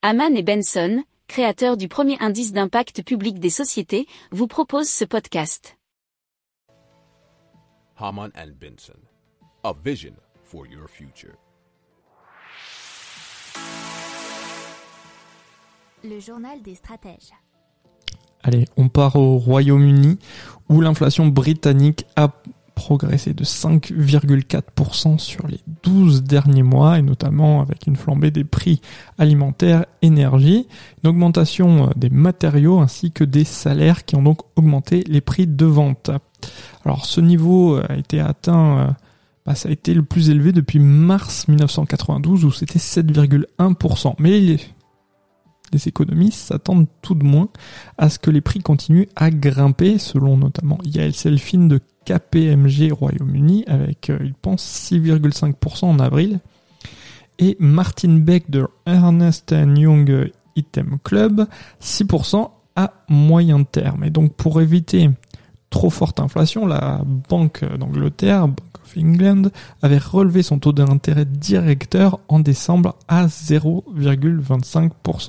Haman et Benson, créateurs du premier indice d'impact public des sociétés, vous proposent ce podcast. Haman and Benson, a vision for your future. Le journal des stratèges. Allez, on part au Royaume-Uni où l'inflation britannique a progressé de 5,4% sur les 12 derniers mois et notamment avec une flambée des prix alimentaires, énergie, une augmentation euh, des matériaux ainsi que des salaires qui ont donc augmenté les prix de vente. Alors ce niveau a été atteint, euh, bah, ça a été le plus élevé depuis mars 1992 où c'était 7,1%. Mais les économistes s'attendent tout de moins à ce que les prix continuent à grimper, selon notamment Yael Selfin de KPMG Royaume-Uni, avec, euh, il pense, 6,5% en avril, et Martin Beck de Ernest Young Item Club, 6% à moyen terme. Et donc pour éviter trop forte inflation, la Banque d'Angleterre, Bank of England, avait relevé son taux d'intérêt directeur en décembre à 0,25%.